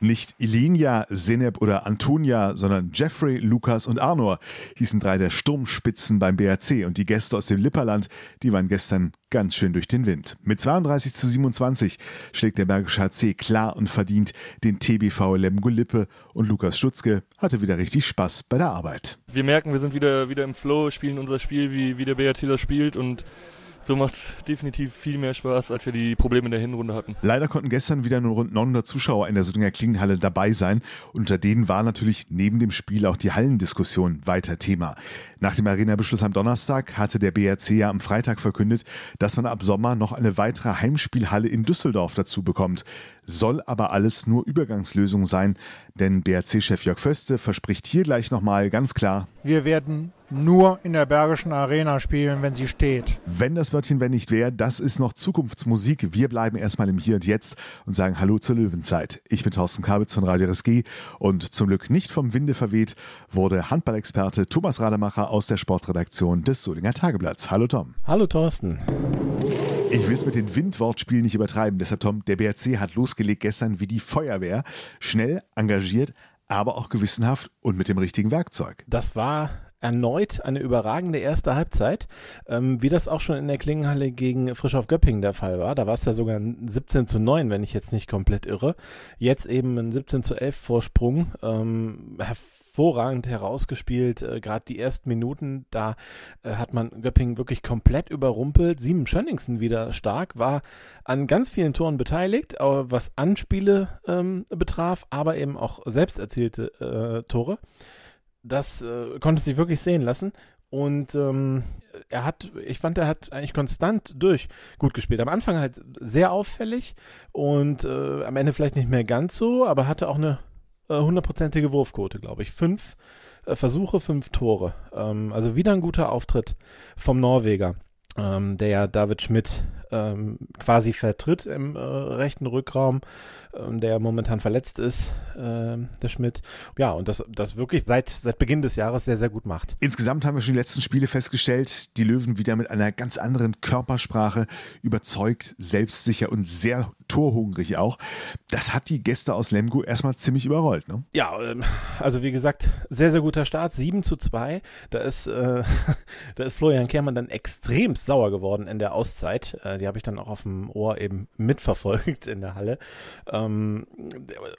Nicht Ilinia, Seneb oder Antonia, sondern Jeffrey, Lukas und Arnor hießen drei der Sturmspitzen beim BRC und die Gäste aus dem Lipperland, die waren gestern ganz schön durch den Wind. Mit 32 zu 27 schlägt der Bergische HC klar und verdient den TBV Lemgo Lippe und Lukas Stutzke hatte wieder richtig Spaß bei der Arbeit. Wir merken, wir sind wieder, wieder im Flow, spielen unser Spiel, wie, wie der BRC das spielt und so macht es definitiv viel mehr Spaß, als wir die Probleme in der Hinrunde hatten. Leider konnten gestern wieder nur rund 900 Zuschauer in der Södinger Klingenhalle dabei sein. Unter denen war natürlich neben dem Spiel auch die Hallendiskussion weiter Thema. Nach dem Arena-Beschluss am Donnerstag hatte der BRC ja am Freitag verkündet, dass man ab Sommer noch eine weitere Heimspielhalle in Düsseldorf dazu bekommt. Soll aber alles nur Übergangslösung sein, denn BRC-Chef Jörg Föste verspricht hier gleich nochmal ganz klar, wir werden nur in der Bergischen Arena spielen, wenn sie steht. Wenn das Wörtchen wenn nicht wäre, das ist noch Zukunftsmusik. Wir bleiben erstmal im Hier und Jetzt und sagen Hallo zur Löwenzeit. Ich bin Thorsten Kabitz von Radio RSG und zum Glück nicht vom Winde verweht wurde Handballexperte Thomas Rademacher aus der Sportredaktion des Solinger Tageblatts. Hallo Tom. Hallo Thorsten. Ich will es mit den Windwortspielen nicht übertreiben. Deshalb, Tom, der BRC hat losgelegt gestern wie die Feuerwehr. Schnell, engagiert, aber auch gewissenhaft und mit dem richtigen Werkzeug. Das war erneut eine überragende erste Halbzeit, ähm, wie das auch schon in der Klingenhalle gegen Frischhoff Göppingen der Fall war. Da war es ja sogar ein 17 zu 9, wenn ich jetzt nicht komplett irre. Jetzt eben ein 17 zu 11 Vorsprung. Ähm, hervorragend herausgespielt. Äh, Gerade die ersten Minuten, da äh, hat man Göppingen wirklich komplett überrumpelt. Sieben Schönningsen wieder stark, war an ganz vielen Toren beteiligt, was Anspiele ähm, betraf, aber eben auch selbst erzielte äh, Tore das äh, konnte sich wirklich sehen lassen. Und ähm, er hat, ich fand, er hat eigentlich konstant durch gut gespielt. Am Anfang halt sehr auffällig und äh, am Ende vielleicht nicht mehr ganz so, aber hatte auch eine äh, hundertprozentige äh, Wurfquote, glaube ich. Fünf äh, Versuche, fünf Tore. Ähm, also wieder ein guter Auftritt vom Norweger, ähm, der ja David Schmidt ähm, quasi vertritt im äh, rechten Rückraum, der momentan verletzt ist, äh, der Schmidt. Ja, und das, das wirklich seit, seit Beginn des Jahres sehr, sehr gut macht. Insgesamt haben wir schon die letzten Spiele festgestellt, die Löwen wieder mit einer ganz anderen Körpersprache überzeugt, selbstsicher und sehr torhungrig auch. Das hat die Gäste aus Lemgo erstmal ziemlich überrollt. Ne? Ja, ähm, also wie gesagt, sehr, sehr guter Start. 7 zu 2. Da ist, äh, da ist Florian Kehrmann dann extrem sauer geworden in der Auszeit. Äh, die habe ich dann auch auf dem Ohr eben mitverfolgt in der Halle. Ähm,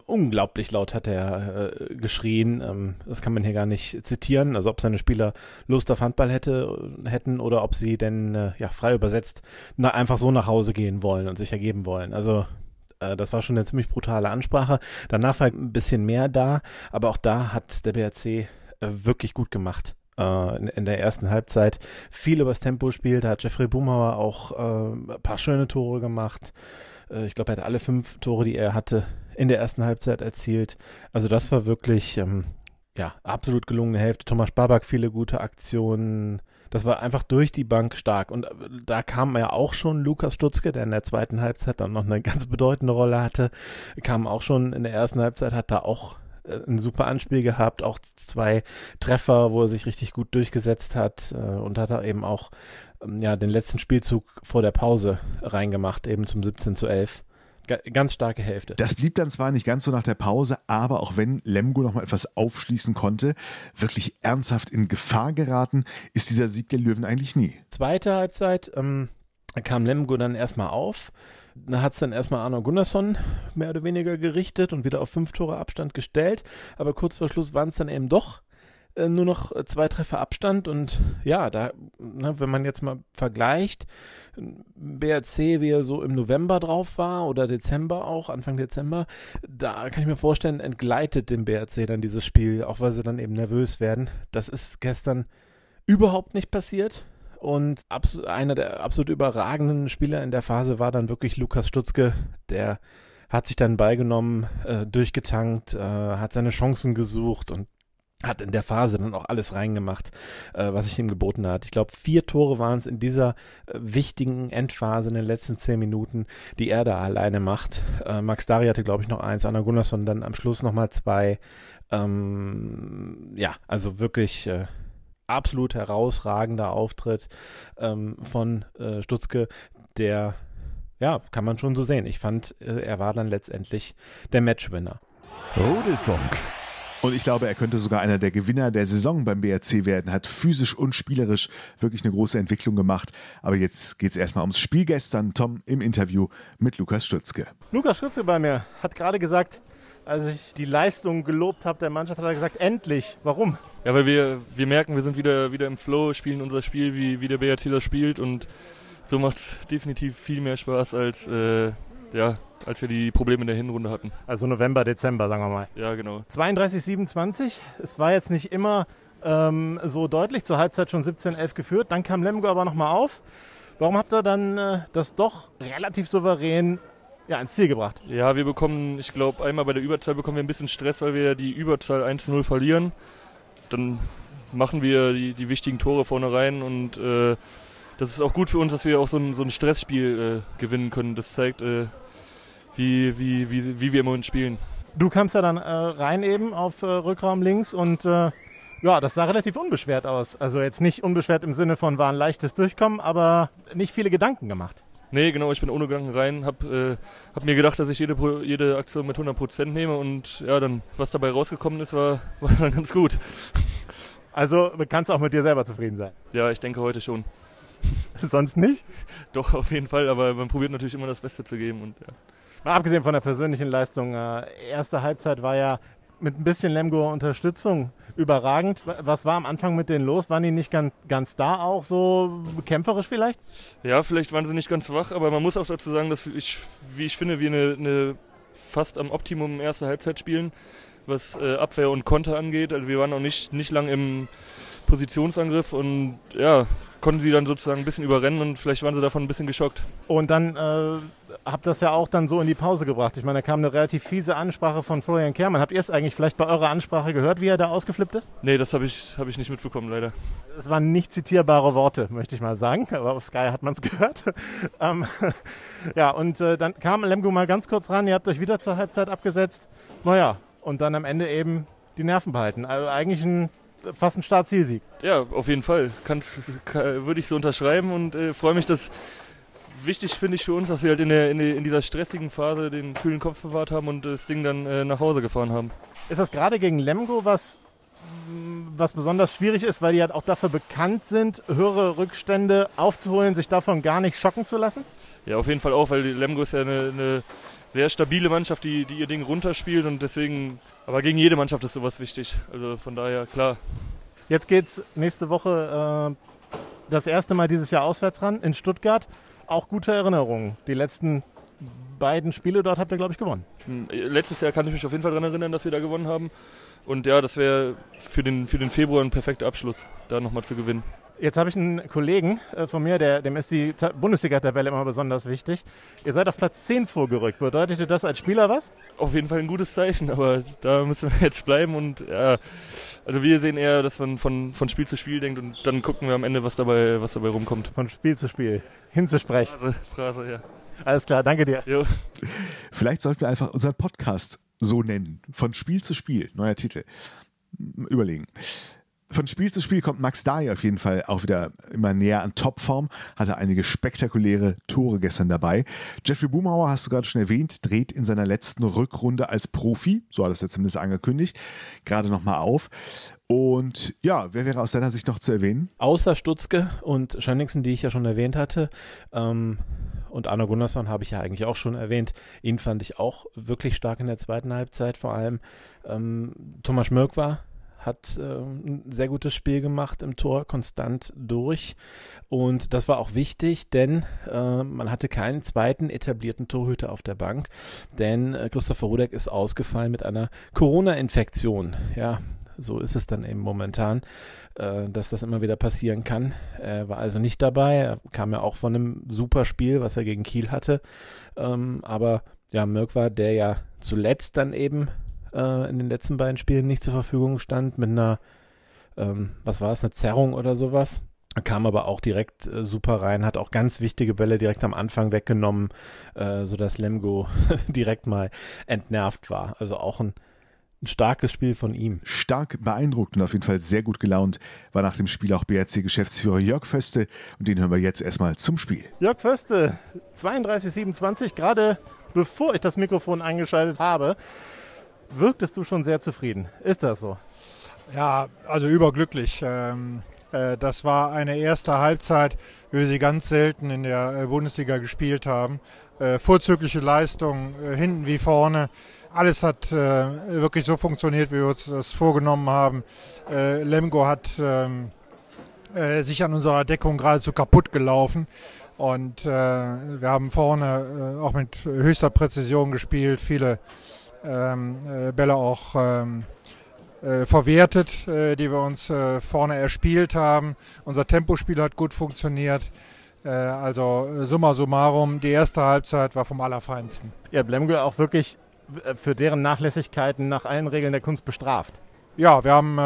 unglaublich laut hat er äh, geschrien. Ähm, das kann man hier gar nicht zitieren. Also ob seine Spieler Lust auf Handball hätte, hätten oder ob sie denn äh, ja, frei übersetzt na, einfach so nach Hause gehen wollen und sich ergeben wollen. Also äh, das war schon eine ziemlich brutale Ansprache. Danach war ein bisschen mehr da, aber auch da hat der BRC äh, wirklich gut gemacht äh, in, der ersten Halbzeit viel übers Tempo spielt. Da hat Jeffrey Bumauer auch ein paar schöne Tore gemacht. Äh, ich glaube, er hat alle fünf Tore, die er hatte, in der ersten Halbzeit erzielt. Also das war wirklich ähm, ja absolut gelungene Hälfte. Thomas Babak viele gute Aktionen. Das war einfach durch die Bank stark. Und äh, da kam ja auch schon Lukas Stutzke, der in der zweiten Halbzeit dann noch eine ganz bedeutende Rolle hatte. Kam auch schon in der ersten Halbzeit, hat da auch ein super Anspiel gehabt, auch zwei Treffer, wo er sich richtig gut durchgesetzt hat äh, und hat er eben auch ähm, ja, den letzten Spielzug vor der Pause reingemacht, eben zum 17 zu 11 ganz starke Hälfte. Das blieb dann zwar nicht ganz so nach der Pause, aber auch wenn Lemgo noch mal etwas aufschließen konnte, wirklich ernsthaft in Gefahr geraten, ist dieser Sieg der Löwen eigentlich nie. Zweite Halbzeit ähm, kam Lemgo dann erstmal auf, hat es dann erstmal Arno Gunnarsson mehr oder weniger gerichtet und wieder auf fünf Tore Abstand gestellt. Aber kurz vor Schluss waren es dann eben doch äh, nur noch zwei Treffer Abstand. Und ja, da, ne, wenn man jetzt mal vergleicht, BRC, wie er so im November drauf war oder Dezember auch, Anfang Dezember, da kann ich mir vorstellen, entgleitet dem BRC dann dieses Spiel, auch weil sie dann eben nervös werden. Das ist gestern überhaupt nicht passiert. Und einer der absolut überragenden Spieler in der Phase war dann wirklich Lukas Stutzke, der hat sich dann beigenommen, äh, durchgetankt, äh, hat seine Chancen gesucht und hat in der Phase dann auch alles reingemacht, äh, was ich ihm geboten hat. Ich glaube, vier Tore waren es in dieser äh, wichtigen Endphase in den letzten zehn Minuten, die er da alleine macht. Äh, Max Dari hatte, glaube ich, noch eins, Anna Gunnarsson dann am Schluss nochmal zwei. Ähm, ja, also wirklich äh, absolut herausragender Auftritt ähm, von äh, Stutzke, der, ja, kann man schon so sehen. Ich fand, äh, er war dann letztendlich der Matchwinner. Rudelfunk. Und ich glaube, er könnte sogar einer der Gewinner der Saison beim BRC werden. Hat physisch und spielerisch wirklich eine große Entwicklung gemacht. Aber jetzt geht es erstmal ums Spiel gestern. Tom im Interview mit Lukas Stutzke. Lukas Stutzke bei mir hat gerade gesagt, als ich die Leistung gelobt habe der Mannschaft, hat er gesagt, endlich. Warum? Ja, weil wir, wir merken, wir sind wieder, wieder im Flow, spielen unser Spiel, wie, wie der BRC das spielt und so macht es definitiv viel mehr Spaß als äh, ja, als wir die Probleme in der Hinrunde hatten. Also November, Dezember, sagen wir mal. Ja, genau. 32, 27. Es war jetzt nicht immer ähm, so deutlich. Zur Halbzeit schon 17-11 geführt. Dann kam Lemgo aber nochmal auf. Warum habt ihr dann äh, das doch relativ souverän ja, ins Ziel gebracht? Ja, wir bekommen, ich glaube, einmal bei der Überzahl bekommen wir ein bisschen Stress, weil wir die Überzahl 1-0 verlieren. Dann machen wir die, die wichtigen Tore vorne rein und äh, das ist auch gut für uns, dass wir auch so ein, so ein Stressspiel äh, gewinnen können. Das zeigt, äh, wie, wie, wie, wie wir im Moment spielen. Du kamst ja dann äh, rein eben auf äh, Rückraum links und äh, ja, das sah relativ unbeschwert aus. Also jetzt nicht unbeschwert im Sinne von war ein leichtes Durchkommen, aber nicht viele Gedanken gemacht. Nee, genau, ich bin ohne Gedanken rein, hab, äh, hab mir gedacht, dass ich jede, jede Aktion mit 100% nehme und ja, dann, was dabei rausgekommen ist, war, war dann ganz gut. Also kannst du auch mit dir selber zufrieden sein? Ja, ich denke heute schon. Sonst nicht? Doch, auf jeden Fall, aber man probiert natürlich immer das Beste zu geben und ja. Mal abgesehen von der persönlichen Leistung, äh, erste Halbzeit war ja mit ein bisschen Lemgo Unterstützung überragend. Was war am Anfang mit denen los? Waren die nicht ganz, ganz da auch so kämpferisch vielleicht? Ja, vielleicht waren sie nicht ganz wach, aber man muss auch dazu sagen, dass ich, wie ich finde, wir eine, eine fast am Optimum erste Halbzeit spielen, was äh, Abwehr und Konter angeht. Also wir waren auch nicht, nicht lang im Positionsangriff und ja, konnten sie dann sozusagen ein bisschen überrennen und vielleicht waren sie davon ein bisschen geschockt. Und dann äh, habt das ja auch dann so in die Pause gebracht. Ich meine, da kam eine relativ fiese Ansprache von Florian Kermann. Habt ihr es eigentlich vielleicht bei eurer Ansprache gehört, wie er da ausgeflippt ist? Nee, das habe ich, hab ich nicht mitbekommen, leider. Es waren nicht zitierbare Worte, möchte ich mal sagen, aber auf Sky hat man es gehört. ähm, ja, und äh, dann kam Lemgo mal ganz kurz ran, ihr habt euch wieder zur Halbzeit abgesetzt. Naja, und dann am Ende eben die Nerven behalten. Also eigentlich ein fast ein Startzielsieg. Ja, auf jeden Fall. Kann, kann, würde ich so unterschreiben und äh, freue mich, dass wichtig finde ich für uns, dass wir halt in, der, in, der, in, dieser stressigen Phase den kühlen Kopf bewahrt haben und das Ding dann äh, nach Hause gefahren haben. Ist das gerade gegen Lemgo was, was besonders schwierig ist, weil die halt auch dafür bekannt sind, höhere Rückstände aufzuholen, sich davon gar nicht schocken zu lassen? Ja, auf jeden Fall auch, weil Lemgo ist ja eine, eine sehr stabile Mannschaft, die, die ihr Ding runterspielt und deswegen, aber gegen jede Mannschaft ist sowas wichtig. Also von daher, klar. Jetzt geht's nächste Woche äh, das erste Mal dieses Jahr auswärts ran in Stuttgart. Auch gute Erinnerungen. Die letzten beiden Spiele dort habt ihr, glaube ich, gewonnen. Hm, letztes Jahr kann ich mich auf jeden Fall daran erinnern, dass wir da gewonnen haben. Und ja, das wäre für den, für den Februar ein perfekter Abschluss, da nochmal zu gewinnen. Jetzt habe ich einen Kollegen äh, von mir, der, dem ist die Bundesliga-Tabelle immer besonders wichtig. Ihr seid auf Platz 10 vorgerückt. Bedeutete das als Spieler was? Auf jeden Fall ein gutes Zeichen, aber da müssen wir jetzt bleiben und ja, also wir sehen eher, dass man von, von Spiel zu Spiel denkt und dann gucken wir am Ende, was dabei, was dabei rumkommt. Von Spiel zu Spiel hinzusprechen. Phrase, Phrase ja. Alles klar, danke dir. Jo. Vielleicht sollten wir einfach unseren Podcast so nennen. Von Spiel zu Spiel. Neuer Titel. Überlegen. Von Spiel zu Spiel kommt Max Dai auf jeden Fall auch wieder immer näher an Topform, hatte einige spektakuläre Tore gestern dabei. Jeffrey Boomauer, hast du gerade schon erwähnt, dreht in seiner letzten Rückrunde als Profi, so hat es ja zumindest angekündigt, gerade nochmal auf. Und ja, wer wäre aus deiner Sicht noch zu erwähnen? Außer Stutzke und Schönningsen, die ich ja schon erwähnt hatte. Ähm, und Arno Gunnarsson habe ich ja eigentlich auch schon erwähnt. Ihn fand ich auch wirklich stark in der zweiten Halbzeit. Vor allem ähm, Thomas Mörk war hat äh, ein sehr gutes Spiel gemacht im Tor, konstant durch. Und das war auch wichtig, denn äh, man hatte keinen zweiten etablierten Torhüter auf der Bank, denn äh, Christopher Rudek ist ausgefallen mit einer Corona-Infektion. Ja, so ist es dann eben momentan, äh, dass das immer wieder passieren kann. Er war also nicht dabei, er kam ja auch von einem super Spiel, was er gegen Kiel hatte. Ähm, aber ja, Mirk war der ja zuletzt dann eben äh, in den letzten beiden Spielen nicht zur Verfügung stand, mit einer, ähm, was war es, eine Zerrung oder sowas. Kam aber auch direkt äh, super rein, hat auch ganz wichtige Bälle direkt am Anfang weggenommen, äh, sodass Lemgo direkt mal entnervt war. Also auch ein ein starkes Spiel von ihm. Stark beeindruckt und auf jeden Fall sehr gut gelaunt war nach dem Spiel auch BRC-Geschäftsführer Jörg Föste und den hören wir jetzt erstmal zum Spiel. Jörg Föste, 32,27, gerade bevor ich das Mikrofon eingeschaltet habe, wirktest du schon sehr zufrieden. Ist das so? Ja, also überglücklich. Ähm, äh, das war eine erste Halbzeit, wie wir sie ganz selten in der äh, Bundesliga gespielt haben. Äh, vorzügliche Leistung, hinten wie vorne. Alles hat wirklich so funktioniert, wie wir uns das vorgenommen haben. Lemgo hat ähm, sich an unserer Deckung geradezu kaputt gelaufen. Und wir haben vorne auch mit höchster Präzision gespielt, viele Bälle auch äh, verwertet, äh, die wir uns äh, vorne erspielt haben. Unser Tempospiel hat gut funktioniert. Äh, also äh, summa summarum, die erste Halbzeit war vom Allerfeinsten. Ja, Blemgo auch wirklich äh, für deren Nachlässigkeiten nach allen Regeln der Kunst bestraft. Ja, wir haben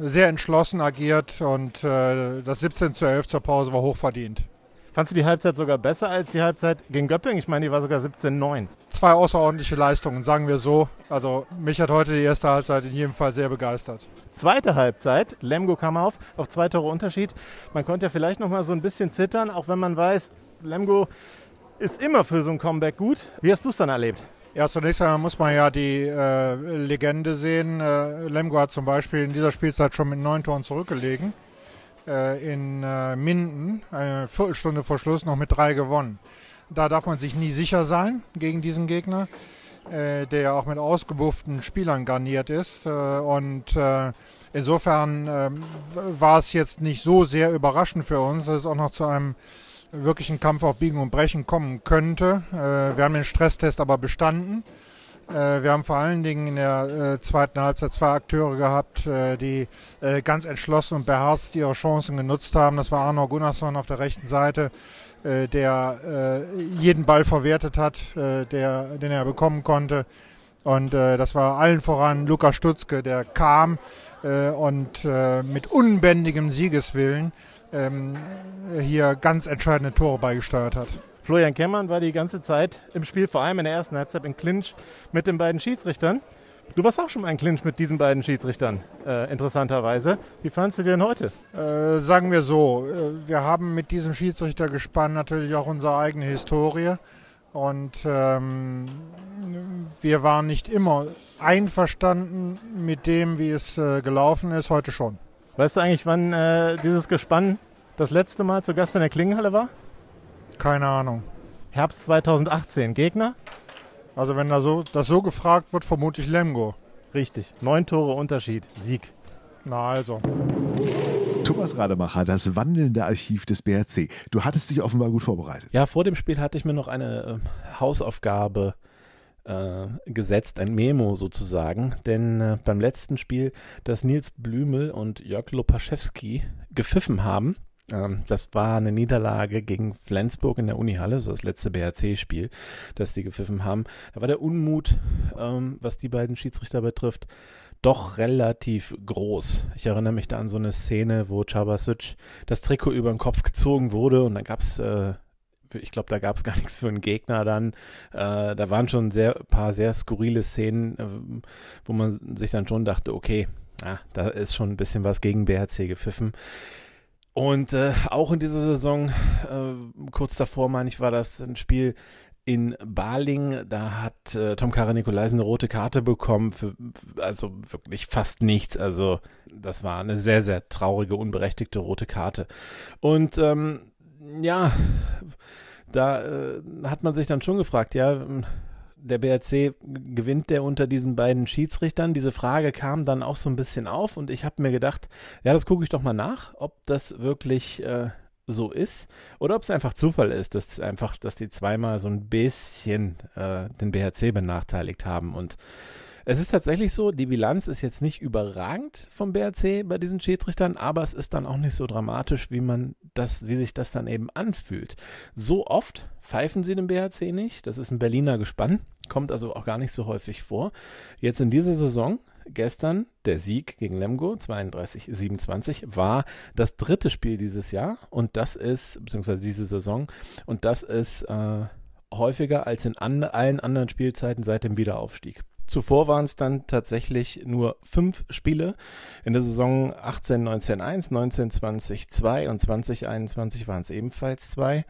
sehr entschlossen agiert und das 17 zu 11 zur Pause war hochverdient. Fandst du die Halbzeit sogar besser als die Halbzeit gegen Göppingen? Ich meine, die war sogar 17-9. Zwei außerordentliche Leistungen, sagen wir so. Also mich hat heute die erste Halbzeit in jedem Fall sehr begeistert. Zweite Halbzeit, Lemgo kam auf, auf zwei Tore Unterschied. Man konnte ja vielleicht noch mal so ein bisschen zittern, auch wenn man weiß, Lemgo ist immer für so ein Comeback gut. Wie hast du es dann erlebt? Ja, zunächst einmal muss man ja die äh, Legende sehen. Äh, Lemgo hat zum Beispiel in dieser Spielzeit schon mit neun Toren zurückgelegen. Äh, in äh, Minden, eine Viertelstunde vor Schluss, noch mit drei gewonnen. Da darf man sich nie sicher sein gegen diesen Gegner, äh, der ja auch mit ausgebufften Spielern garniert ist. und insofern ähm, war es jetzt nicht so sehr überraschend für uns, dass es auch noch zu einem wirklichen Kampf auf Biegen und Brechen kommen könnte. wir haben den Stresstest aber bestanden. Äh, wir haben vor allen Dingen in der äh, zweiten Halbzeit zwei Akteure gehabt, äh, die ganz entschlossen und beherzt ihre Chancen genutzt haben. Das war Arno Gunnarsson auf der rechten Seite, der jeden Ball verwertet hat, der, den er bekommen konnte. Und das war allen voran Lukas Stutzke, der kam und mit unbändigem Siegeswillen ähm, hier ganz entscheidende Tore beigesteuert hat. Florian Kemmern war die ganze Zeit im Spiel, vor allem in der ersten Halbzeit, in Clinch mit den beiden Schiedsrichtern. Du warst auch schon mal in Clinch mit diesen beiden Schiedsrichtern, äh, interessanterweise. Wie fandest du den heute? Äh, sagen wir so, äh, wir haben mit diesem Schiedsrichtergespann natürlich auch unsere eigene Historie. Und ähm, wir waren nicht immer einverstanden mit dem, wie es äh, gelaufen ist, heute schon. Weißt du eigentlich, wann äh, dieses Gespann das letzte Mal zu Gast in der Klingenhalle war? Keine Ahnung. Herbst 2018. Gegner? Also wenn da so, das so gefragt wird, vermute ich Lemgo. Richtig. Neun Tore Unterschied. Sieg. Na also. Thomas Rademacher, das wandelnde Archiv des BRC. Du hattest dich offenbar gut vorbereitet. Ja, vor dem Spiel hatte ich mir noch eine äh, Hausaufgabe äh, gesetzt, ein Memo sozusagen. Denn äh, beim letzten Spiel, das Nils Blümel und Jörg Lopaschewski gepfiffen haben, ähm, das war eine Niederlage gegen Flensburg in der Unihalle, so das letzte BRC-Spiel, das sie gepfiffen haben. Da war der Unmut, ähm, was die beiden Schiedsrichter betrifft, doch relativ groß. Ich erinnere mich da an so eine Szene, wo Chabasic das Trikot über den Kopf gezogen wurde und dann gab es äh, ich glaube, da gab es gar nichts für einen Gegner dann. Äh, da waren schon sehr paar sehr skurrile Szenen, äh, wo man sich dann schon dachte, okay, ah, da ist schon ein bisschen was gegen BRC gepfiffen. Und äh, auch in dieser Saison, äh, kurz davor, meine ich, war das ein Spiel in Baling. Da hat äh, Tom Kara Nikolaisen eine rote Karte bekommen, für, also wirklich fast nichts. Also das war eine sehr, sehr traurige, unberechtigte rote Karte. Und ähm, ja, da äh, hat man sich dann schon gefragt, ja, der BRC gewinnt der unter diesen beiden Schiedsrichtern? Diese Frage kam dann auch so ein bisschen auf und ich habe mir gedacht, ja, das gucke ich doch mal nach, ob das wirklich äh, so ist oder ob es einfach Zufall ist, dass einfach, dass die zweimal so ein bisschen äh, den BRC benachteiligt haben und es ist tatsächlich so, die Bilanz ist jetzt nicht überragend vom BRC bei diesen Schiedsrichtern, aber es ist dann auch nicht so dramatisch, wie man das, wie sich das dann eben anfühlt. So oft pfeifen sie den BRC nicht. Das ist ein Berliner Gespann, kommt also auch gar nicht so häufig vor. Jetzt in dieser Saison gestern der Sieg gegen Lemgo 32-27 war das dritte Spiel dieses Jahr und das ist, beziehungsweise diese Saison, und das ist äh, häufiger als in an, allen anderen Spielzeiten seit dem Wiederaufstieg. Zuvor waren es dann tatsächlich nur fünf Spiele. In der Saison 18, 19, 1, 19, 20, 2 und 2021 waren es ebenfalls zwei.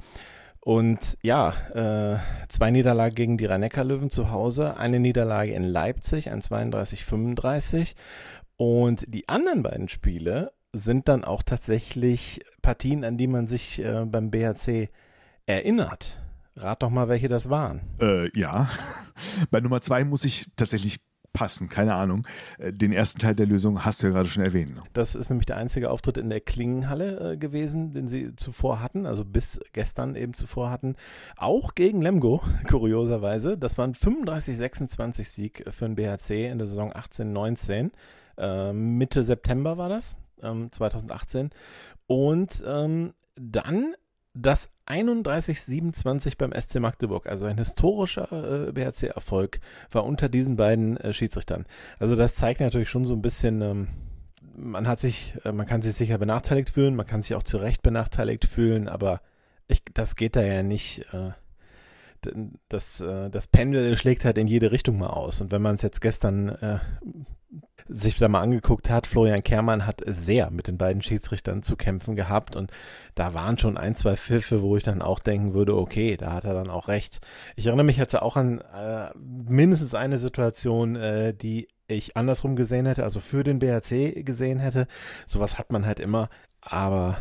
Und ja, äh, zwei Niederlagen gegen die rhein löwen zu Hause, eine Niederlage in Leipzig, ein 32-35. Und die anderen beiden Spiele sind dann auch tatsächlich Partien, an die man sich äh, beim BHC erinnert. Rat doch mal, welche das waren. Äh, ja. Bei Nummer zwei muss ich tatsächlich passen, keine Ahnung. Äh, den ersten Teil der Lösung hast du ja gerade schon erwähnt. Das ist nämlich der einzige Auftritt in der Klingenhalle äh, gewesen, den sie zuvor hatten, also bis gestern eben zuvor hatten. Auch gegen Lemgo, kurioserweise. Das war ein 35-26 Sieg für den BHC in der Saison 18-19. Äh, Mitte September war das, ähm, 2018. Und ähm, dann das 31-27 beim SC Magdeburg, also ein historischer äh, BHC-Erfolg, war unter diesen beiden äh, Schiedsrichtern. Also das zeigt natürlich schon so ein bisschen, ähm, man hat sich, äh, man kann sich sicher benachteiligt fühlen, man kann sich auch zu Recht benachteiligt fühlen, aber ich, das geht da ja nicht. Äh, das, äh, das Pendel schlägt halt in jede Richtung mal aus. Und wenn man es jetzt gestern äh, sich da mal angeguckt hat, Florian Kermann hat sehr mit den beiden Schiedsrichtern zu kämpfen gehabt und da waren schon ein, zwei Pfiffe, wo ich dann auch denken würde, okay, da hat er dann auch recht. Ich erinnere mich jetzt auch an äh, mindestens eine Situation, äh, die ich andersrum gesehen hätte, also für den BHC gesehen hätte. Sowas hat man halt immer, aber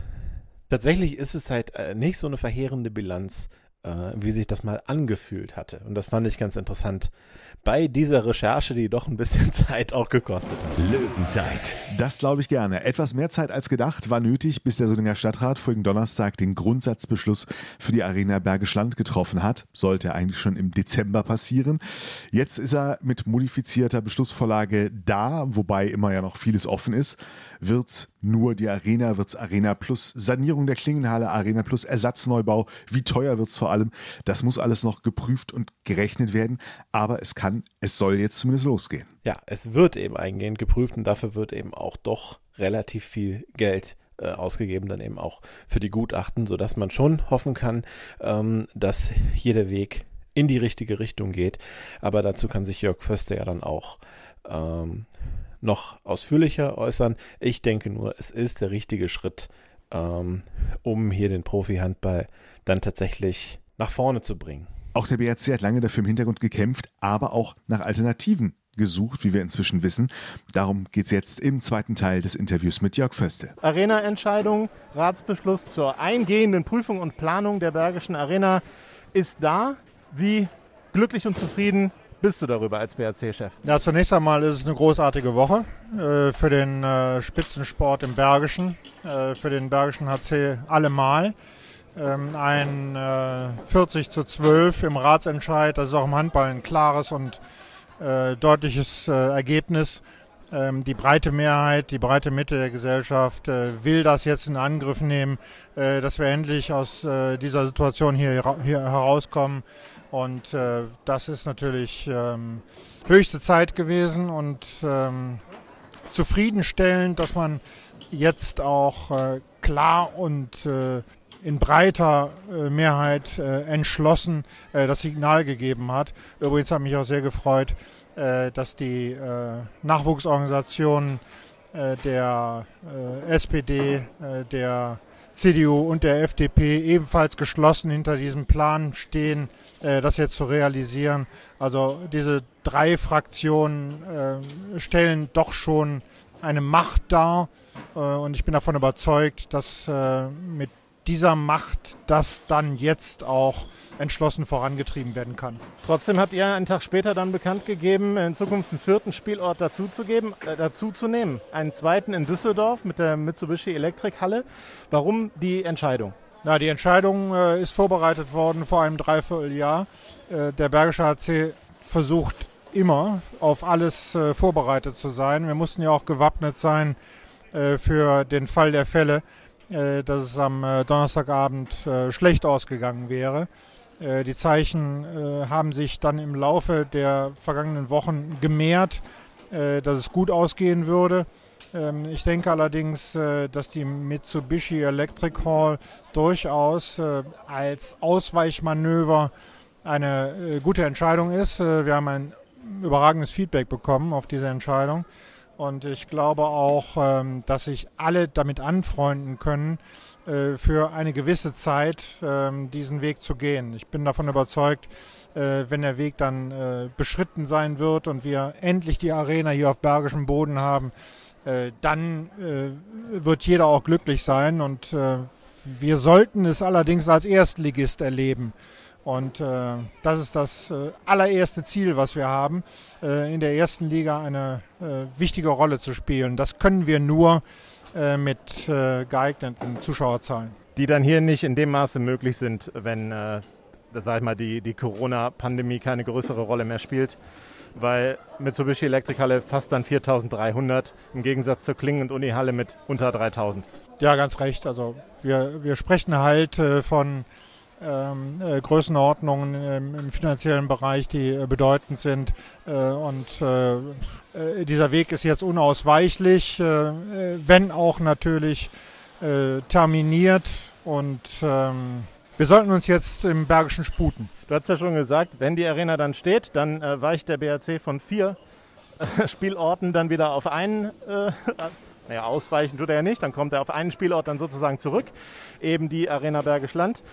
tatsächlich ist es halt äh, nicht so eine verheerende Bilanz, äh, wie sich das mal angefühlt hatte. Und das fand ich ganz interessant bei dieser Recherche, die doch ein bisschen Zeit auch gekostet hat. Löwenzeit. Das glaube ich gerne. Etwas mehr Zeit als gedacht war nötig, bis der Solinger Stadtrat vorigen Donnerstag den Grundsatzbeschluss für die Arena Bergisch Land getroffen hat. Sollte eigentlich schon im Dezember passieren. Jetzt ist er mit modifizierter Beschlussvorlage da, wobei immer ja noch vieles offen ist. Wird's nur die Arena, wird's Arena plus Sanierung der Klingenhalle, Arena plus Ersatzneubau? Wie teuer wird's vor allem? Das muss alles noch geprüft und gerechnet werden, aber es kann, es soll jetzt zumindest losgehen. Ja, es wird eben eingehend geprüft und dafür wird eben auch doch relativ viel Geld äh, ausgegeben, dann eben auch für die Gutachten, sodass man schon hoffen kann, ähm, dass hier der Weg in die richtige Richtung geht. Aber dazu kann sich Jörg Förster ja dann auch ähm, noch ausführlicher äußern. Ich denke nur, es ist der richtige Schritt, ähm, um hier den Profi-Handball dann tatsächlich nach vorne zu bringen. Auch der BRC hat lange dafür im Hintergrund gekämpft, aber auch nach Alternativen gesucht, wie wir inzwischen wissen. Darum geht es jetzt im zweiten Teil des Interviews mit Jörg Föste. Arena-Entscheidung, Ratsbeschluss zur eingehenden Prüfung und Planung der Bergischen Arena ist da. Wie glücklich und zufrieden bist du darüber als BRC-Chef? Ja, zunächst einmal ist es eine großartige Woche äh, für den äh, Spitzensport im Bergischen, äh, für den Bergischen HC allemal. Ähm, ein 40 zu 12 im Ratsentscheid, das ist auch im Handball ein klares und äh, deutliches äh, Ergebnis. Ähm, die breite Mehrheit, die breite Mitte der Gesellschaft äh, will das jetzt in Angriff nehmen, dass wir endlich aus dieser Situation hier, herauskommen. Und äh, das ist natürlich ähm, höchste Zeit gewesen und zufriedenstellend, dass man jetzt auch äh, klar und äh, in breiter äh, Mehrheit äh, entschlossen äh, das Signal gegeben hat. Übrigens hat mich auch sehr gefreut, dass die Nachwuchsorganisationen der SPD, der CDU und der FDP ebenfalls geschlossen hinter diesem Plan stehen, das jetzt zu realisieren. Also diese drei Fraktionen stellen doch schon eine Macht dar und ich bin davon überzeugt, dass mit dieser Macht das dann jetzt auch entschlossen vorangetrieben werden kann. Trotzdem habt ihr einen Tag später dann bekannt gegeben, in Zukunft einen vierten Spielort dazuzugeben, äh, dazu zu nehmen. Einen zweiten in Düsseldorf mit der Mitsubishi Elektrikhalle. Warum die Entscheidung? Na, die Entscheidung äh, ist vorbereitet worden vor einem Dreivierteljahr. Äh, der Bergische HC versucht immer auf alles äh, vorbereitet zu sein. Wir mussten ja auch gewappnet sein äh, für den Fall der Fälle, dass es am äh, Donnerstagabend schlecht ausgegangen wäre. die Zeichen haben sich dann im Laufe der vergangenen Wochen gemehrt, dass es gut ausgehen würde. Ähm, ich denke allerdings, äh, dass die Mitsubishi Electric Hall durchaus äh, als Ausweichmanöver eine äh, gute Entscheidung ist. Wir haben ein überragendes Feedback bekommen auf diese Entscheidung. Und ich glaube auch, ähm, dass sich alle damit anfreunden können, äh, für eine gewisse Zeit ähm, diesen Weg zu gehen. Ich bin davon überzeugt, äh, wenn der Weg dann äh, beschritten sein wird und wir endlich die Arena hier auf bergischem Boden haben, dann wird jeder auch glücklich sein. Und wir sollten es allerdings als Erstligist erleben. Und äh, das ist das äh, allererste Ziel, was wir haben, äh, in der ersten Liga eine wichtige Rolle zu spielen. Das können wir nur, äh, mit äh, geeigneten Zuschauerzahlen. Die dann hier nicht in dem Maße möglich sind, wenn, äh, sag ich mal, die, die Corona-Pandemie keine größere Rolle mehr spielt. Weil Mitsubishi Elektrikhalle fast dann 4300 im Gegensatz zur Klingen- und Uni-Halle mit unter 3000. Ja, ganz recht. Also wir, wir sprechen halt äh, von ähm, äh, Größenordnungen im, im, finanziellen Bereich, die äh, bedeutend sind. Äh, und äh, äh, dieser Weg ist jetzt unausweichlich, äh, wenn auch natürlich terminiert. Und ähm, wir sollten uns jetzt im Bergischen sputen. Du hast ja schon gesagt, wenn die Arena dann steht, dann weicht der BRC von vier Spielorten dann wieder auf einen naja, ausweichen tut er ja nicht, dann kommt er auf einen Spielort dann sozusagen zurück, eben die Arena Bergisch Land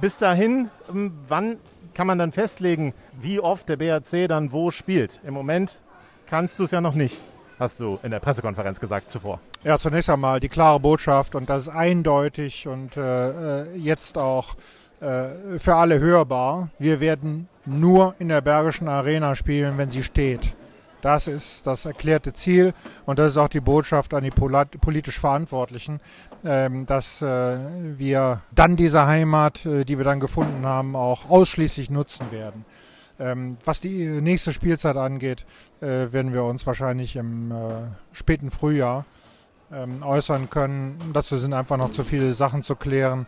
bis dahin, ähm, wann kann man dann festlegen, wie oft der BRC dann wo spielt? Im Moment kannst du es ja noch nicht, hast du in der Pressekonferenz gesagt zuvor. Ja, zunächst einmal die klare Botschaft und das ist eindeutig und äh, äh jetzt auch äh, für alle hörbar. Wir werden nur in der Bergischen Arena spielen, wenn sie steht. Das ist das erklärte Ziel und das ist auch die Botschaft an die politisch Verantwortlichen, ähm, dass äh, wir dann diese Heimat, äh, die wir dann gefunden haben, auch ausschließlich nutzen werden. Ähm, was die nächste Spielzeit angeht, äh, werden wir uns wahrscheinlich im späten Frühjahr ähm, äußern können. Dazu sind einfach noch zu viele Sachen zu klären.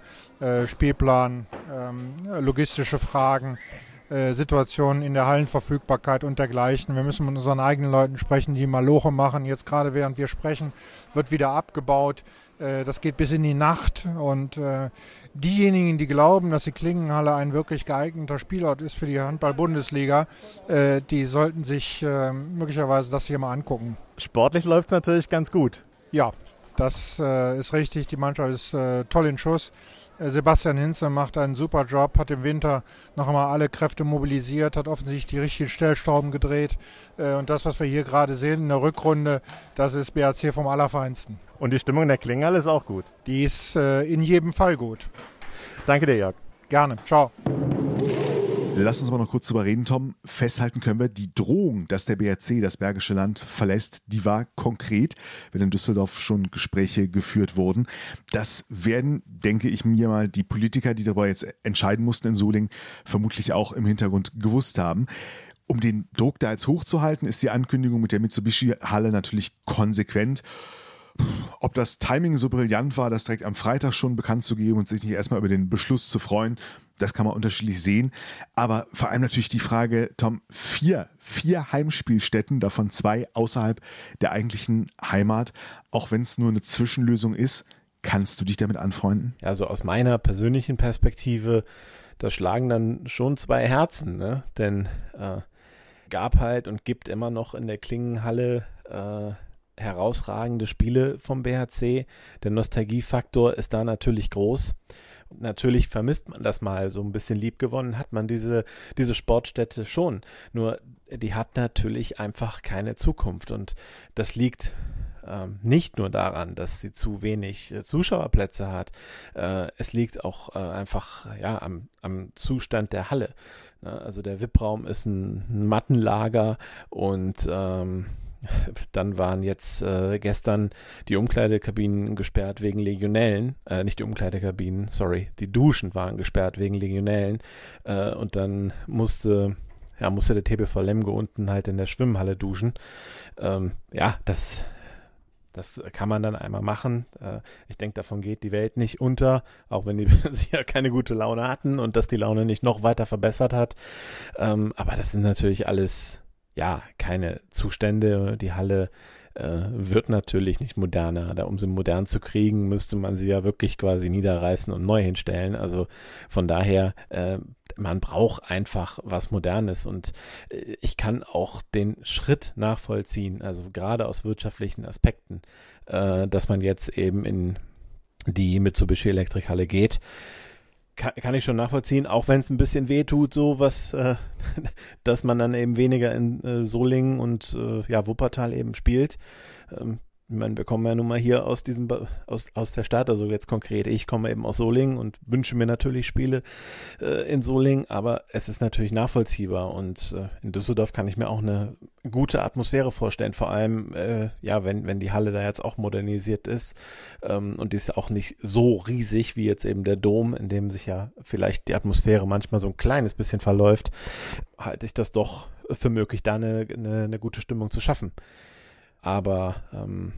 Spielplan, logistische Fragen. Äh, Situationen in der Hallenverfügbarkeit und dergleichen. Wir müssen mit unseren eigenen Leuten sprechen, die Maloche machen. Jetzt gerade während wir sprechen, wird wieder abgebaut. Äh, das geht bis in die Nacht und äh, diejenigen, die glauben, dass die Klingenhalle ein wirklich geeigneter Spielort ist für die Handball-Bundesliga, die sollten sich möglicherweise das hier mal angucken. Sportlich läuft es natürlich ganz gut. Ja, das ist richtig. Die Mannschaft ist toll in Schuss. Äh, Sebastian Hinze macht einen super Job, hat im Winter noch einmal alle Kräfte mobilisiert, hat offensichtlich die richtigen Stellschrauben gedreht. Äh, und das, was wir hier gerade sehen in der Rückrunde, das ist BAC vom Allerfeinsten. Und die Stimmung in der Klingerl ist auch gut. Die ist äh, in jedem Fall gut. Danke dir, Jörg. Gerne. Ciao. Lass uns mal noch kurz drüber reden, Tom. Festhalten können wir, die Drohung, dass der BRC das Bergische Land verlässt, die war konkret, wenn in Düsseldorf schon Gespräche geführt wurden. Das werden, denke ich mir mal, die Politiker, die darüber jetzt entscheiden mussten in Solingen, vermutlich auch im Hintergrund gewusst haben. Um den Druck da jetzt hochzuhalten, ist die Ankündigung mit der Mitsubishi-Halle natürlich konsequent. Ob das Timing so brillant war, das direkt am Freitag schon bekannt zu geben und sich nicht erstmal über den Beschluss zu freuen, das kann man unterschiedlich sehen. Aber vor allem natürlich die Frage, Tom, vier, vier Heimspielstätten, davon zwei außerhalb der eigentlichen Heimat, auch wenn es nur eine Zwischenlösung ist, kannst du dich damit anfreunden? Also aus meiner persönlichen Perspektive, da schlagen dann schon zwei Herzen, ne? Denn äh, gab halt und gibt immer noch in der Klingenhalle äh, herausragende Spiele vom BHC. Der Nostalgiefaktor ist da natürlich groß. Natürlich vermisst man das mal so ein bisschen liebgewonnen, hat man diese, diese Sportstätte schon. Nur die hat natürlich einfach keine Zukunft und das liegt ähm, nicht nur daran, dass sie zu wenig äh, Zuschauerplätze hat. Äh, es liegt auch äh, einfach ja, am, am Zustand der Halle. Ne? Also der VIP-Raum ist ein, ein Mattenlager und ähm, dann waren jetzt äh, gestern die Umkleidekabinen gesperrt wegen Legionellen. Äh, nicht die Umkleidekabinen, sorry. Die Duschen waren gesperrt wegen Legionellen. Äh, und dann musste, ja, musste der TBV Lemgo unten halt in der Schwimmhalle duschen. Ähm, ja, das, das kann man dann einmal machen. Äh, ich denke, davon geht die Welt nicht unter, auch wenn die sie ja keine gute Laune hatten und dass die Laune nicht noch weiter verbessert hat. Ähm, aber das sind natürlich alles ja, keine Zustände. Die Halle äh, wird natürlich nicht moderner. Da, um sie modern zu kriegen, müsste man sie ja wirklich quasi niederreißen und neu hinstellen. Also von daher, äh, man braucht einfach was Modernes und äh, ich kann auch den Schritt nachvollziehen, also gerade aus wirtschaftlichen Aspekten, äh, dass man jetzt eben in die Mitsubishi Elektrikhalle geht kann, kann ich schon nachvollziehen, auch wenn es ein bisschen weh tut, so was, äh, dass man dann eben weniger in äh, Solingen und äh, ja, Wuppertal eben spielt. Ähm, ich meine, wir kommen ja nun mal hier aus diesem aus, aus der Stadt, also jetzt konkret, ich komme eben aus Solingen und wünsche mir natürlich Spiele äh, in Solingen, aber es ist natürlich nachvollziehbar und äh, in Düsseldorf kann ich mir auch eine gute Atmosphäre vorstellen, vor allem äh, ja, wenn, wenn die Halle da jetzt auch modernisiert ist ähm, und die ist auch nicht so riesig wie jetzt eben der Dom, in dem sich ja vielleicht die Atmosphäre manchmal so ein kleines bisschen verläuft, halte ich das doch für möglich, da eine, eine, eine gute Stimmung zu schaffen. Aber ähm,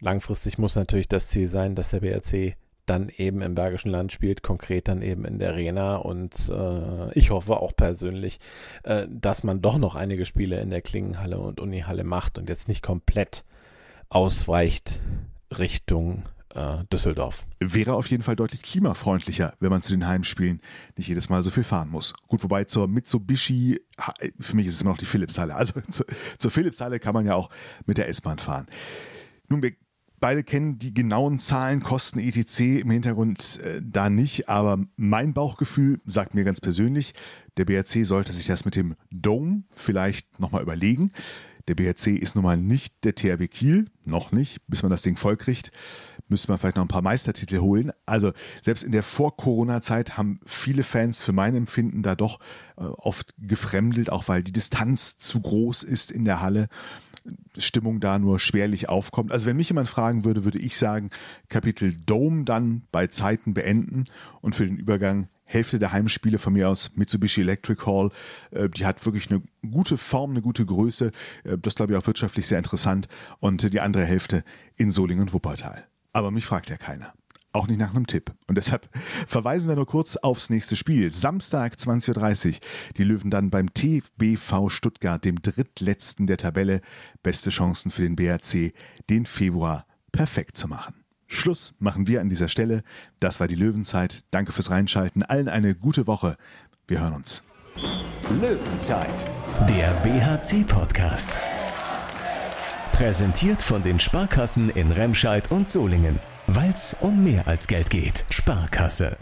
langfristig muss natürlich das Ziel sein, dass der BRC dann eben im Bergischen Land spielt, konkret dann eben in der Arena. Und äh, ich hoffe auch persönlich, äh, dass man doch noch einige Spiele in der Klingenhalle und Unihalle macht und jetzt nicht komplett ausweicht Richtung äh, Düsseldorf. Wäre auf jeden Fall deutlich klimafreundlicher, wenn man zu den Heimspielen nicht jedes Mal so viel fahren muss. Gut, wobei zur Mitsubishi, für mich ist es immer noch die Philips-Halle. Also zu, zur Philips-Halle kann man ja auch mit der S-Bahn fahren. Nun, wir beide kennen die genauen Zahlen, Kosten, etc. im Hintergrund äh, da nicht, aber mein Bauchgefühl sagt mir ganz persönlich, der BRC sollte sich das mit dem Dome vielleicht nochmal überlegen. Der BRC ist nun mal nicht der THW Kiel, noch nicht, bis man das Ding vollkriegt müsste man vielleicht noch ein paar Meistertitel holen. Also selbst in der Vor-Corona-Zeit haben viele Fans für mein Empfinden da doch äh, oft gefremdelt, auch weil die Distanz zu groß ist in der Halle. Stimmung da nur schwerlich aufkommt. Also wenn mich jemand fragen würde, würde ich sagen, Kapitel Dome dann bei Zeiten beenden und für den Übergang Hälfte der Heimspiele von mir aus Mitsubishi Electric Hall. Äh, die hat wirklich eine gute Form, eine gute Größe. Äh, das glaube ich auch wirtschaftlich sehr interessant. Und die andere Hälfte in Solingen und Wuppertal. Aber mich fragt ja keiner. Auch nicht nach einem Tipp. Und deshalb verweisen wir nur kurz aufs nächste Spiel. Samstag 20.30 Uhr. Die Löwen dann beim TBV Stuttgart, dem drittletzten der Tabelle. Beste Chancen für den BRC, den Februar perfekt zu machen. Schluss machen wir an dieser Stelle. Das war die Löwenzeit. Danke fürs Reinschalten. Allen eine gute Woche. Wir hören uns. Löwenzeit, der BHC-Podcast. Präsentiert von den Sparkassen in Remscheid und Solingen. Weil es um mehr als Geld geht. Sparkasse.